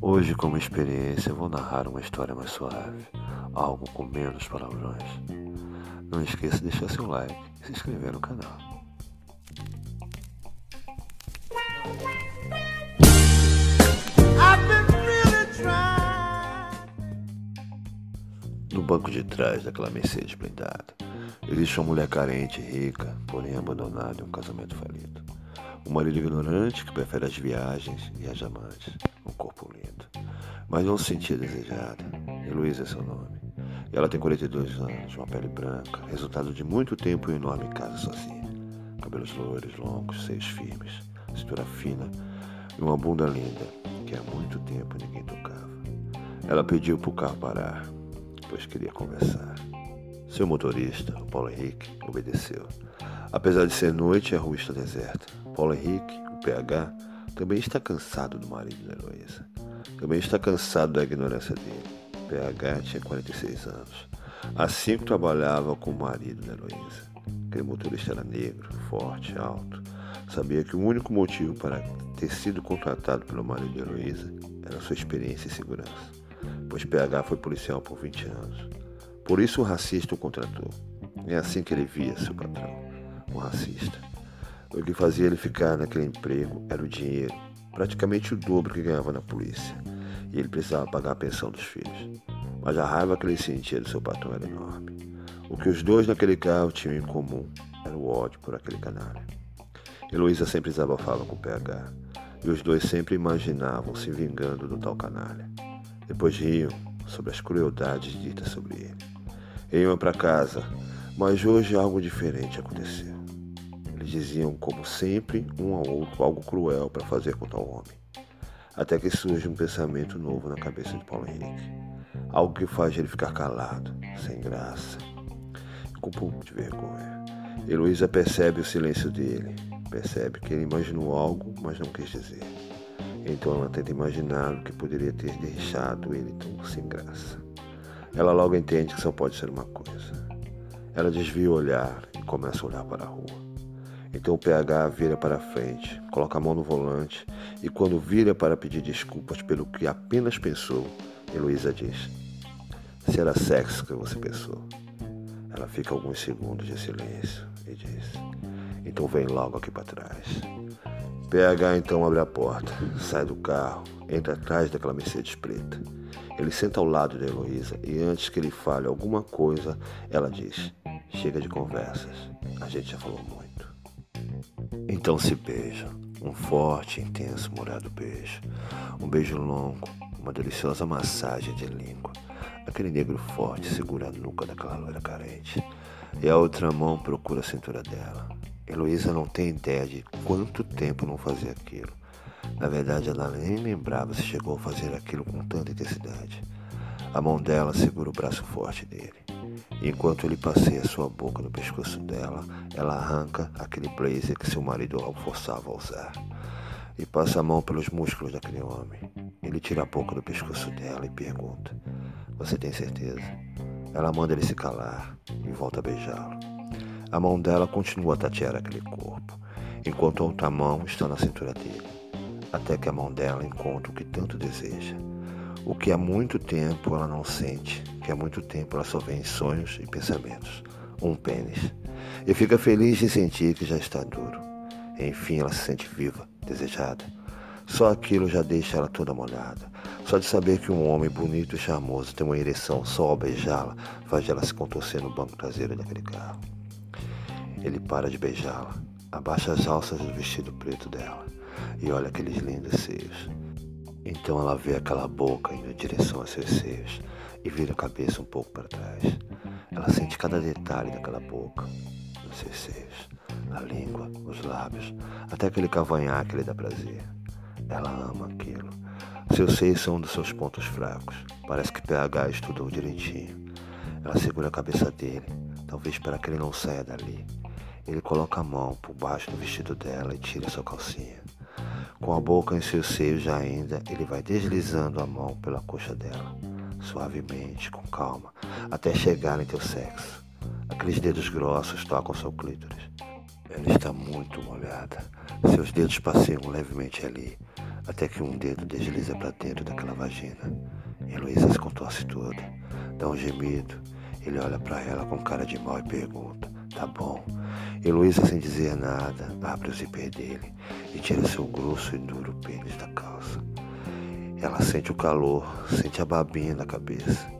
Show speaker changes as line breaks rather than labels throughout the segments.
Hoje, como experiência, vou narrar uma história mais suave, algo com menos palavrões. Não esqueça de deixar seu like e se inscrever no canal. No banco de trás daquela Mercedes blindada, existe uma mulher carente e rica, porém abandonada em um casamento falido. Um marido ignorante que prefere as viagens e as amantes, um corpo lindo, mas não se sentia desejada. Heloísa é seu nome. Ela tem 42 anos, uma pele branca, resultado de muito tempo em enorme casa sozinha. Cabelos loiros, longos, seios firmes, cintura fina e uma bunda linda que há muito tempo ninguém tocava. Ela pediu para o carro parar, pois queria conversar. Seu motorista, o Paulo Henrique, obedeceu. Apesar de ser noite a rua está deserta, Paulo Henrique, o PH, também está cansado do marido da Heloísa. Também está cansado da ignorância dele. PH tinha 46 anos. Assim que trabalhava com o marido da Heloísa. Aquele motorista era negro, forte, alto. Sabia que o único motivo para ter sido contratado pelo marido de Heloísa era sua experiência e segurança, pois PH foi policial por 20 anos. Por isso o racista o contratou. É assim que ele via seu patrão, um racista. O que fazia ele ficar naquele emprego era o dinheiro, praticamente o dobro que ganhava na polícia e ele precisava pagar a pensão dos filhos. Mas a raiva que ele sentia do seu patrão era enorme. O que os dois naquele carro tinham em comum era o ódio por aquele canalha. Heloísa sempre desabafava com o PH, e os dois sempre imaginavam se vingando do tal canalha. Depois riam sobre as crueldades ditas sobre ele. Iam para casa, mas hoje algo diferente aconteceu. Eles diziam, como sempre, um ao outro algo cruel para fazer com tal homem até que surge um pensamento novo na cabeça de Paulo Henrique. Algo que faz ele ficar calado, sem graça, com um pouco de vergonha. Heloísa percebe o silêncio dele, percebe que ele imaginou algo, mas não quis dizer. Então ela tenta imaginar o que poderia ter deixado ele tão sem graça. Ela logo entende que só pode ser uma coisa. Ela desvia o olhar e começa a olhar para a rua. Então o PH vira para frente, coloca a mão no volante e, quando vira para pedir desculpas pelo que apenas pensou, Heloísa diz: Se era sexo que você pensou. Ela fica alguns segundos de silêncio e diz: Então vem logo aqui para trás. PH então abre a porta, sai do carro, entra atrás daquela Mercedes preta. Ele senta ao lado de Heloísa e antes que ele fale alguma coisa, ela diz: Chega de conversas, a gente já falou muito. Então se beijam, um forte, intenso, molhado beijo, um beijo longo, uma deliciosa massagem de língua. Aquele negro forte segura a nuca daquela loira carente, e a outra mão procura a cintura dela. Heloísa não tem ideia de quanto tempo não fazia aquilo. Na verdade, ela nem lembrava se chegou a fazer aquilo com tanta intensidade. A mão dela segura o braço forte dele. Enquanto ele passeia sua boca no pescoço dela, ela arranca aquele blazer que seu marido a forçava a usar e passa a mão pelos músculos daquele homem. Ele tira a boca do pescoço dela e pergunta: Você tem certeza? Ela manda ele se calar e volta a beijá-lo. A mão dela continua a tatear aquele corpo, enquanto a outra mão está na cintura dele, até que a mão dela encontra o que tanto deseja o que há muito tempo ela não sente, que há muito tempo ela só vê em sonhos e pensamentos. Um pênis. E fica feliz em sentir que já está duro. Enfim, ela se sente viva, desejada. Só aquilo já deixa ela toda molhada. Só de saber que um homem bonito e charmoso tem uma ereção só ao beijá-la, faz ela se contorcer no banco traseiro daquele carro. Ele para de beijá-la, abaixa as alças do vestido preto dela e olha aqueles lindos seios. Então ela vê aquela boca indo em direção a seus seios e vira a cabeça um pouco para trás. Ela sente cada detalhe daquela boca, nos seus seios, a língua, os lábios, até aquele cavanhaque que lhe dá prazer. Ela ama aquilo. Seus seios são um dos seus pontos fracos. Parece que PH estudou direitinho. Ela segura a cabeça dele, talvez para que ele não saia dali. Ele coloca a mão por baixo do vestido dela e tira sua calcinha. Com a boca em seus seios ainda, ele vai deslizando a mão pela coxa dela, suavemente, com calma, até chegar em teu sexo. Aqueles dedos grossos tocam seu clítoris. Ela está muito molhada. Seus dedos passeiam levemente ali, até que um dedo desliza para dentro daquela vagina. Heloísa se contorce toda, dá um gemido. Ele olha para ela com cara de mal e pergunta: Tá bom. Heloísa, sem dizer nada, abre o zíper dele e tira seu grosso e duro pênis da calça. Ela sente o calor, sente a babinha na cabeça,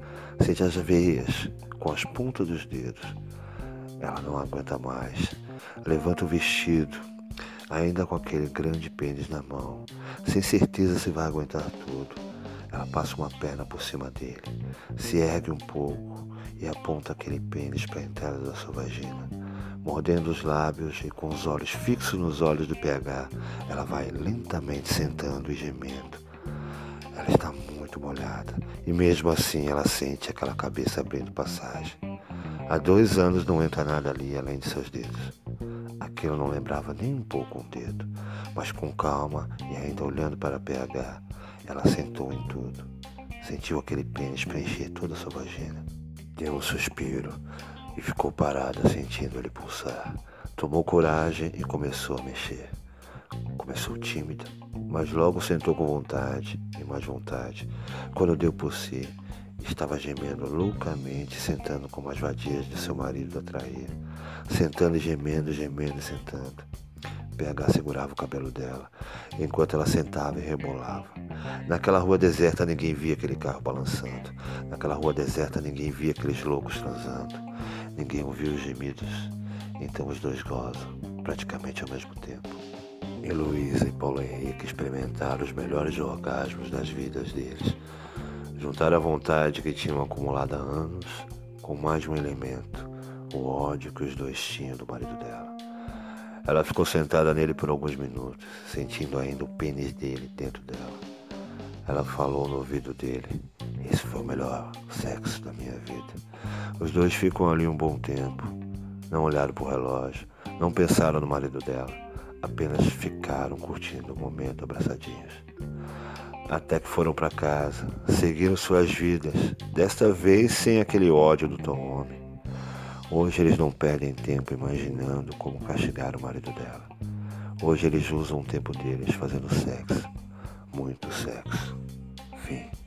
sente as veias com as pontas dos dedos. Ela não aguenta mais. Levanta o vestido, ainda com aquele grande pênis na mão, sem certeza se vai aguentar tudo. Ela passa uma perna por cima dele, se ergue um pouco e aponta aquele pênis para a entrada da sua vagina. Mordendo os lábios e com os olhos fixos nos olhos do PH, ela vai lentamente sentando e gemendo. Ela está muito molhada e mesmo assim ela sente aquela cabeça abrindo passagem. Há dois anos não entra nada ali além de seus dedos. Aquilo não lembrava nem um pouco um dedo, mas com calma e ainda olhando para PH, ela sentou em tudo. Sentiu aquele pênis preencher toda a sua vagina. Deu um suspiro e ficou parada sentindo ele pulsar. Tomou coragem e começou a mexer. Começou tímida, mas logo sentou com vontade e mais vontade. Quando deu por si, estava gemendo loucamente, sentando como as vadias de seu marido a. Sentando e gemendo, gemendo e sentando. PH segurava o cabelo dela, enquanto ela sentava e rebolava. Naquela rua deserta ninguém via aquele carro balançando. Naquela rua deserta ninguém via aqueles loucos transando. Ninguém ouviu os gemidos. Então os dois gozam, praticamente ao mesmo tempo. Heloísa e Paulo Henrique experimentaram os melhores orgasmos das vidas deles. Juntaram a vontade que tinham acumulado há anos com mais um elemento, o ódio que os dois tinham do marido dela. Ela ficou sentada nele por alguns minutos, sentindo ainda o pênis dele dentro dela. Ela falou no ouvido dele: Esse foi o melhor sexo da minha vida. Os dois ficam ali um bom tempo. Não olharam para o relógio, não pensaram no marido dela, apenas ficaram curtindo o momento abraçadinhos. Até que foram para casa, seguiram suas vidas, desta vez sem aquele ódio do Tom Homem. Hoje eles não perdem tempo imaginando como castigar o marido dela. Hoje eles usam o tempo deles fazendo sexo. Muito sexo. Fim.